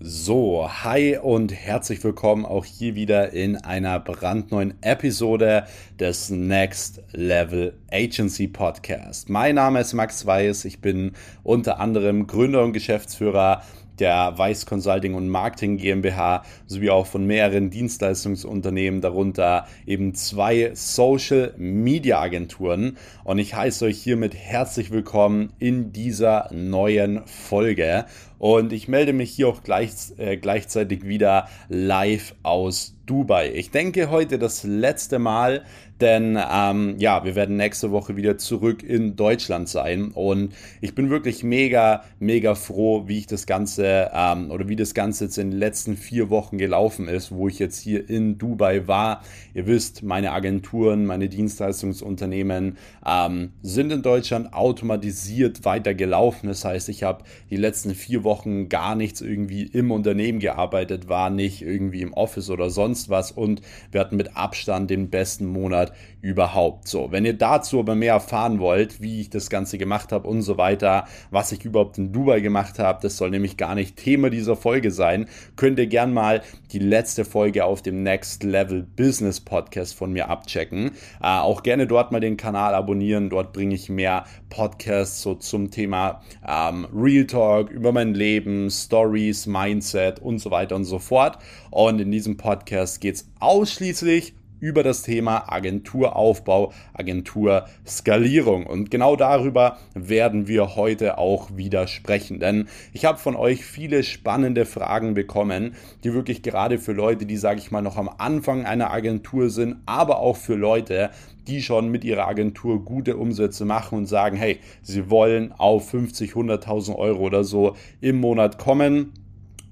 So, hi und herzlich willkommen auch hier wieder in einer brandneuen Episode des Next Level Agency Podcast. Mein Name ist Max Weiß, ich bin unter anderem Gründer und Geschäftsführer der Weiß Consulting und Marketing GmbH sowie auch von mehreren Dienstleistungsunternehmen, darunter eben zwei Social Media Agenturen. Und ich heiße euch hiermit herzlich willkommen in dieser neuen Folge. Und ich melde mich hier auch gleich, äh, gleichzeitig wieder live aus Dubai. Ich denke heute das letzte Mal, denn ähm, ja, wir werden nächste Woche wieder zurück in Deutschland sein und ich bin wirklich mega, mega froh, wie ich das Ganze ähm, oder wie das Ganze jetzt in den letzten vier Wochen gelaufen ist, wo ich jetzt hier in Dubai war. Ihr wisst, meine Agenturen, meine Dienstleistungsunternehmen ähm, sind in Deutschland automatisiert weiter gelaufen. Das heißt, ich habe die letzten vier Wochen gar nichts irgendwie im Unternehmen gearbeitet, war nicht irgendwie im Office oder sonst was. Und wir hatten mit Abstand den besten Monat überhaupt. So, wenn ihr dazu aber mehr erfahren wollt, wie ich das Ganze gemacht habe und so weiter, was ich überhaupt in Dubai gemacht habe, das soll nämlich gar nicht Thema dieser Folge sein, könnt ihr gern mal die letzte Folge auf dem Next Level Business Podcast von mir abchecken. Äh, auch gerne dort mal den Kanal abonnieren, dort bringe ich mehr Podcasts so zum Thema ähm, Real Talk über mein Leben, Stories, Mindset und so weiter und so fort. Und in diesem Podcast geht es ausschließlich über das Thema Agenturaufbau, Agenturskalierung. Und genau darüber werden wir heute auch wieder sprechen. Denn ich habe von euch viele spannende Fragen bekommen, die wirklich gerade für Leute, die, sage ich mal, noch am Anfang einer Agentur sind, aber auch für Leute, die schon mit ihrer Agentur gute Umsätze machen und sagen, hey, sie wollen auf 50, 100.000 Euro oder so im Monat kommen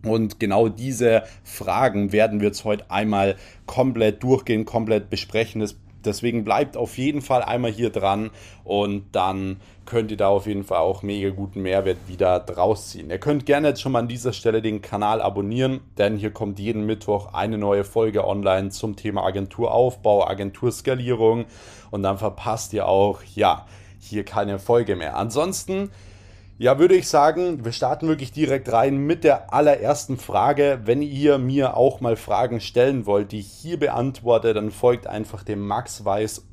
und genau diese Fragen werden wir jetzt heute einmal komplett durchgehen, komplett besprechen. deswegen bleibt auf jeden Fall einmal hier dran und dann könnt ihr da auf jeden Fall auch mega guten Mehrwert wieder draus ziehen. Ihr könnt gerne jetzt schon mal an dieser Stelle den Kanal abonnieren, denn hier kommt jeden Mittwoch eine neue Folge online zum Thema Agenturaufbau, Agenturskalierung und dann verpasst ihr auch, ja, hier keine Folge mehr. Ansonsten ja, würde ich sagen, wir starten wirklich direkt rein mit der allerersten Frage. Wenn ihr mir auch mal Fragen stellen wollt, die ich hier beantworte, dann folgt einfach dem Max Weiß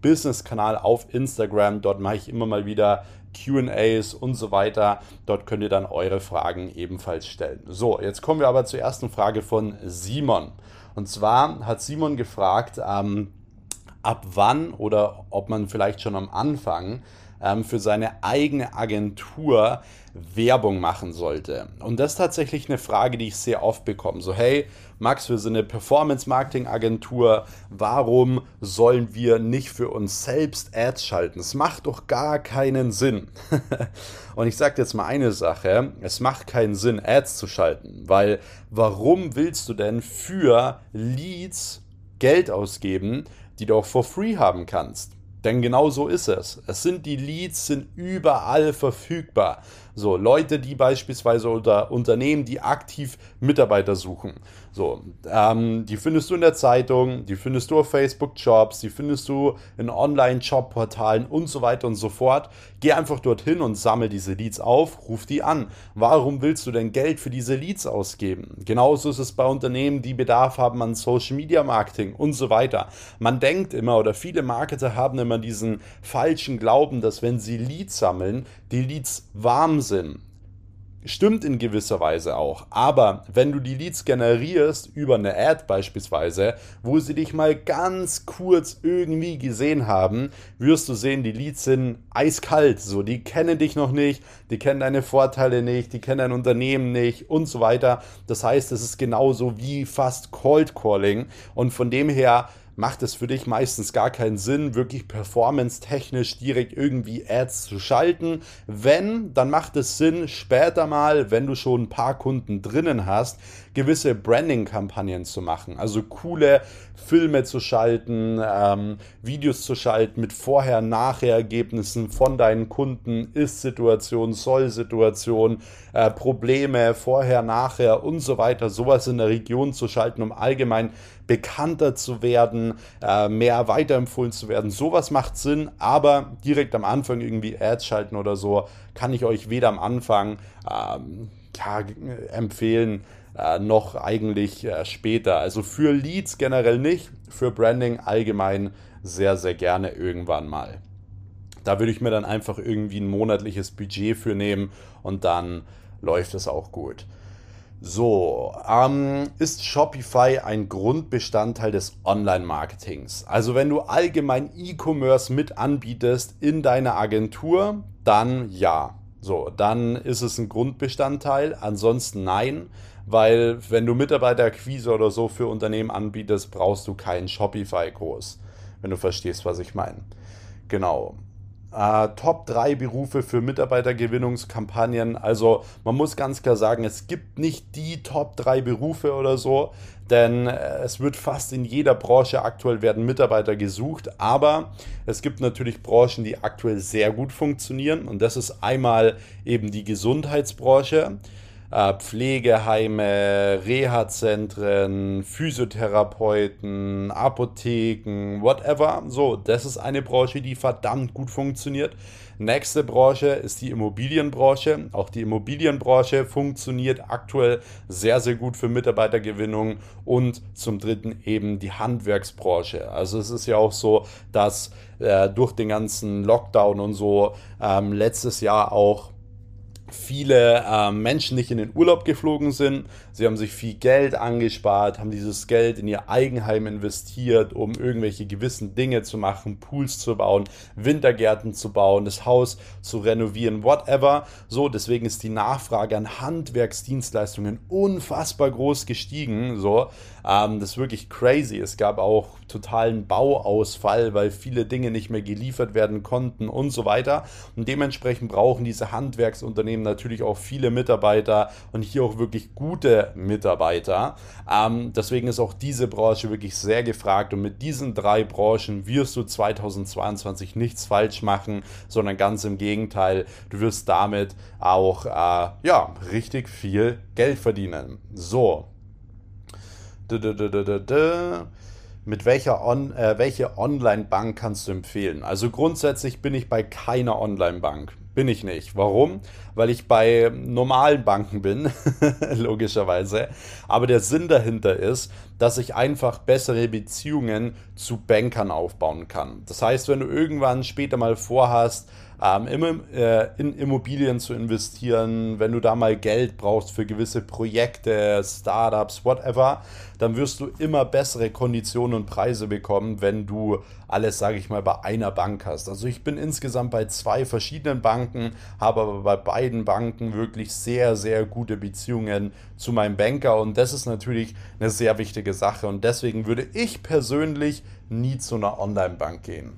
Business Kanal auf Instagram. Dort mache ich immer mal wieder QAs und so weiter. Dort könnt ihr dann eure Fragen ebenfalls stellen. So, jetzt kommen wir aber zur ersten Frage von Simon. Und zwar hat Simon gefragt, ähm, ab wann oder ob man vielleicht schon am Anfang ähm, für seine eigene Agentur Werbung machen sollte. Und das ist tatsächlich eine Frage, die ich sehr oft bekomme. So, hey, Max, wir sind eine Performance-Marketing-Agentur. Warum sollen wir nicht für uns selbst Ads schalten? Es macht doch gar keinen Sinn. Und ich sage jetzt mal eine Sache. Es macht keinen Sinn, Ads zu schalten. Weil warum willst du denn für Leads Geld ausgeben, die du auch for free haben kannst? Denn genau so ist es. Es sind die Leads, sind überall verfügbar. So, Leute, die beispielsweise unter Unternehmen, die aktiv Mitarbeiter suchen. So, ähm, die findest du in der Zeitung, die findest du auf Facebook Jobs, die findest du in Online-Job-Portalen und so weiter und so fort. Geh einfach dorthin und sammel diese Leads auf, ruf die an. Warum willst du denn Geld für diese Leads ausgeben? Genauso ist es bei Unternehmen, die Bedarf haben an Social Media Marketing und so weiter. Man denkt immer oder viele Marketer haben immer diesen falschen Glauben, dass wenn sie Leads sammeln, die Leads warm sind Stimmt in gewisser Weise auch. Aber wenn du die Leads generierst über eine Ad beispielsweise, wo sie dich mal ganz kurz irgendwie gesehen haben, wirst du sehen, die Leads sind eiskalt. So, die kennen dich noch nicht, die kennen deine Vorteile nicht, die kennen dein Unternehmen nicht und so weiter. Das heißt, es ist genauso wie fast Cold Calling. Und von dem her macht es für dich meistens gar keinen Sinn, wirklich performance-technisch direkt irgendwie Ads zu schalten. Wenn, dann macht es Sinn, später mal, wenn du schon ein paar Kunden drinnen hast, gewisse Branding-Kampagnen zu machen. Also coole Filme zu schalten, ähm, Videos zu schalten mit Vorher-Nachher-Ergebnissen von deinen Kunden, Ist-Situation, Soll-Situation, äh, Probleme, Vorher, Nachher und so weiter. Sowas in der Region zu schalten, um allgemein bekannter zu werden, äh, mehr weiterempfohlen zu werden. Sowas macht Sinn, aber direkt am Anfang irgendwie Ads schalten oder so, kann ich euch weder am Anfang ähm, ja, empfehlen äh, noch eigentlich äh, später. Also für Leads generell nicht, für Branding allgemein sehr, sehr gerne irgendwann mal. Da würde ich mir dann einfach irgendwie ein monatliches Budget für nehmen und dann läuft es auch gut. So, ähm, ist Shopify ein Grundbestandteil des Online-Marketings? Also wenn du allgemein E-Commerce mit anbietest in deiner Agentur, dann ja. So, dann ist es ein Grundbestandteil. Ansonsten nein, weil wenn du Mitarbeiterakquise oder so für Unternehmen anbietest, brauchst du keinen Shopify-Kurs, wenn du verstehst, was ich meine. Genau. Äh, Top 3 Berufe für Mitarbeitergewinnungskampagnen. Also man muss ganz klar sagen, es gibt nicht die Top 3 Berufe oder so, denn äh, es wird fast in jeder Branche aktuell werden Mitarbeiter gesucht, aber es gibt natürlich Branchen, die aktuell sehr gut funktionieren und das ist einmal eben die Gesundheitsbranche. Äh, Pflegeheime, Reha-Zentren, Physiotherapeuten, Apotheken, whatever. So, das ist eine Branche, die verdammt gut funktioniert. Nächste Branche ist die Immobilienbranche. Auch die Immobilienbranche funktioniert aktuell sehr, sehr gut für Mitarbeitergewinnung. Und zum dritten eben die Handwerksbranche. Also es ist ja auch so, dass äh, durch den ganzen Lockdown und so ähm, letztes Jahr auch viele äh, Menschen nicht in den Urlaub geflogen sind. Sie haben sich viel Geld angespart, haben dieses Geld in ihr Eigenheim investiert, um irgendwelche gewissen Dinge zu machen, Pools zu bauen, Wintergärten zu bauen, das Haus zu renovieren, whatever. So, deswegen ist die Nachfrage an Handwerksdienstleistungen unfassbar groß gestiegen. So, ähm, das ist wirklich crazy. Es gab auch totalen Bauausfall, weil viele Dinge nicht mehr geliefert werden konnten und so weiter. Und dementsprechend brauchen diese Handwerksunternehmen natürlich auch viele Mitarbeiter und hier auch wirklich gute Mitarbeiter. Ähm, deswegen ist auch diese Branche wirklich sehr gefragt und mit diesen drei Branchen wirst du 2022 nichts falsch machen, sondern ganz im Gegenteil, du wirst damit auch äh, ja, richtig viel Geld verdienen. So, mit welcher On, äh, welche Online-Bank kannst du empfehlen? Also grundsätzlich bin ich bei keiner Online-Bank. Bin ich nicht. Warum? Weil ich bei normalen Banken bin, logischerweise. Aber der Sinn dahinter ist, dass ich einfach bessere Beziehungen zu Bankern aufbauen kann. Das heißt, wenn du irgendwann später mal vorhast, ähm, äh, in Immobilien zu investieren, wenn du da mal Geld brauchst für gewisse Projekte, Startups, whatever, dann wirst du immer bessere Konditionen und Preise bekommen, wenn du alles, sage ich mal, bei einer Bank hast. Also ich bin insgesamt bei zwei verschiedenen Banken, habe aber bei beiden Banken wirklich sehr, sehr gute Beziehungen zu meinem Banker und das ist natürlich eine sehr wichtige Sache und deswegen würde ich persönlich nie zu einer Online-Bank gehen.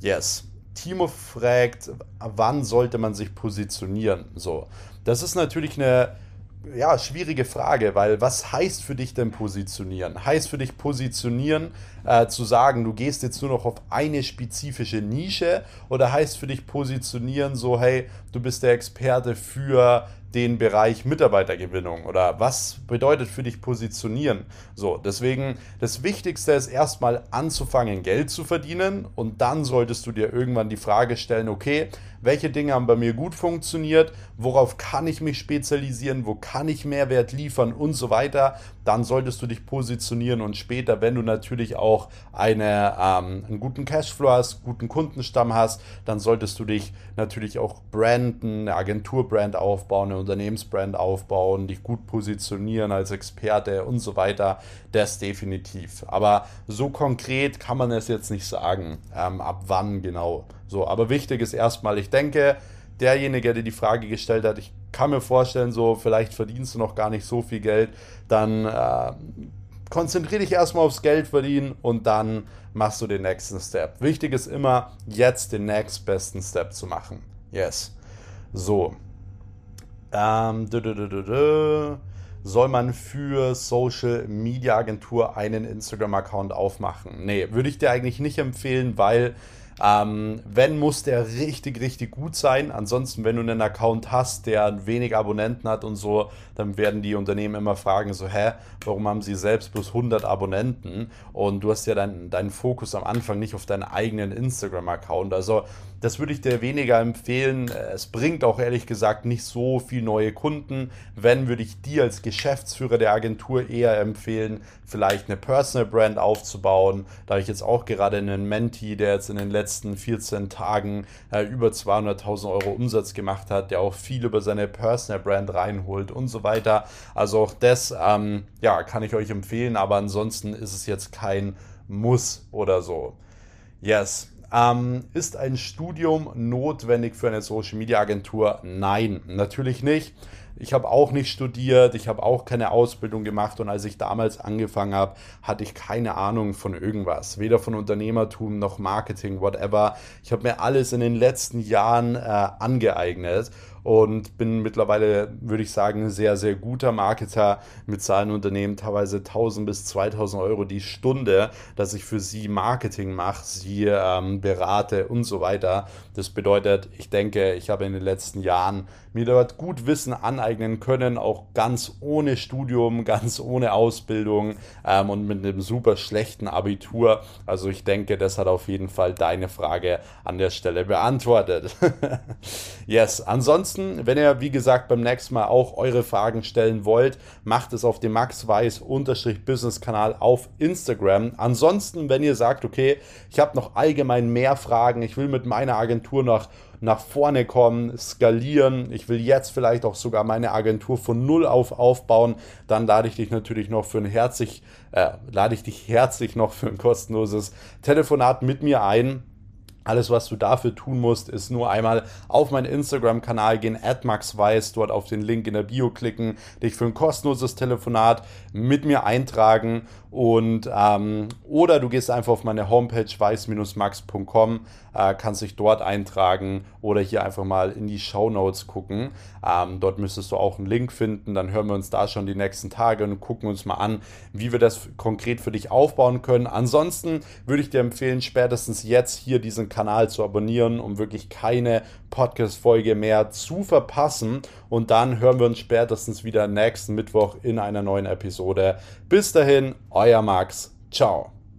Yes. Timo fragt, wann sollte man sich positionieren? So, das ist natürlich eine ja, schwierige Frage, weil was heißt für dich denn positionieren? Heißt für dich positionieren äh, zu sagen, du gehst jetzt nur noch auf eine spezifische Nische oder heißt für dich positionieren so, hey, du bist der Experte für den Bereich Mitarbeitergewinnung oder was bedeutet für dich positionieren? So, deswegen das Wichtigste ist erstmal anzufangen, Geld zu verdienen und dann solltest du dir irgendwann die Frage stellen, okay, welche Dinge haben bei mir gut funktioniert, worauf kann ich mich spezialisieren, wo kann ich Mehrwert liefern und so weiter. Dann solltest du dich positionieren und später, wenn du natürlich auch eine, ähm, einen guten Cashflow hast, guten Kundenstamm hast, dann solltest du dich natürlich auch branden, eine Agenturbrand aufbauen, eine Unternehmensbrand aufbauen, dich gut positionieren als Experte und so weiter. Das definitiv. Aber so konkret kann man es jetzt nicht sagen, ähm, ab wann genau. So, aber wichtig ist erstmal, ich denke, derjenige, der die Frage gestellt hat, ich kann mir vorstellen, so vielleicht verdienst du noch gar nicht so viel Geld, dann äh, konzentriere dich erstmal aufs Geld verdienen und dann machst du den nächsten Step. Wichtig ist immer, jetzt den nächstbesten Step zu machen. Yes. So. Ähm, dü -dü -dü soll man für Social Media Agentur einen Instagram-Account aufmachen? Nee, würde ich dir eigentlich nicht empfehlen, weil ähm, wenn, muss der richtig, richtig gut sein. Ansonsten, wenn du einen Account hast, der wenig Abonnenten hat und so, dann werden die Unternehmen immer fragen, so, hä, warum haben sie selbst bloß 100 Abonnenten? Und du hast ja deinen dein Fokus am Anfang nicht auf deinen eigenen Instagram-Account. Also das würde ich dir weniger empfehlen. Es bringt auch ehrlich gesagt nicht so viel neue Kunden. Wenn, würde ich dir als Geschäftsführer der Agentur eher empfehlen, vielleicht eine Personal Brand aufzubauen. Da habe ich jetzt auch gerade einen Menti, der jetzt in den letzten 14 Tagen äh, über 200.000 Euro Umsatz gemacht hat, der auch viel über seine Personal Brand reinholt und so weiter. Also auch das ähm, ja, kann ich euch empfehlen, aber ansonsten ist es jetzt kein Muss oder so. Yes. Ähm, ist ein Studium notwendig für eine Social Media Agentur? Nein, natürlich nicht. Ich habe auch nicht studiert, ich habe auch keine Ausbildung gemacht und als ich damals angefangen habe, hatte ich keine Ahnung von irgendwas, weder von Unternehmertum noch Marketing, whatever. Ich habe mir alles in den letzten Jahren äh, angeeignet und bin mittlerweile, würde ich sagen, ein sehr, sehr guter Marketer mit seinen Unternehmen, teilweise 1000 bis 2000 Euro die Stunde, dass ich für sie Marketing mache, sie ähm, berate und so weiter. Das bedeutet, ich denke, ich habe in den letzten Jahren mir dort gut Wissen aneignen können, auch ganz ohne Studium, ganz ohne Ausbildung ähm, und mit einem super schlechten Abitur. Also ich denke, das hat auf jeden Fall deine Frage an der Stelle beantwortet. yes, ansonsten wenn ihr, wie gesagt, beim nächsten Mal auch eure Fragen stellen wollt, macht es auf dem Max Weiß Business Kanal auf Instagram. Ansonsten, wenn ihr sagt, okay, ich habe noch allgemein mehr Fragen, ich will mit meiner Agentur noch nach vorne kommen, skalieren. Ich will jetzt vielleicht auch sogar meine Agentur von null auf aufbauen. Dann lade ich dich natürlich noch für ein herzlich, äh, lade ich dich herzlich noch für ein kostenloses Telefonat mit mir ein. Alles, was du dafür tun musst, ist nur einmal auf meinen Instagram-Kanal gehen, @maxweiss, dort auf den Link in der Bio klicken, dich für ein kostenloses Telefonat mit mir eintragen und ähm, oder du gehst einfach auf meine Homepage weiß-max.com, äh, kannst dich dort eintragen oder hier einfach mal in die Show Notes gucken. Ähm, dort müsstest du auch einen Link finden. Dann hören wir uns da schon die nächsten Tage und gucken uns mal an, wie wir das konkret für dich aufbauen können. Ansonsten würde ich dir empfehlen, spätestens jetzt hier diesen Kanal zu abonnieren, um wirklich keine Podcast-Folge mehr zu verpassen. Und dann hören wir uns spätestens wieder nächsten Mittwoch in einer neuen Episode. Bis dahin, euer Max. Ciao.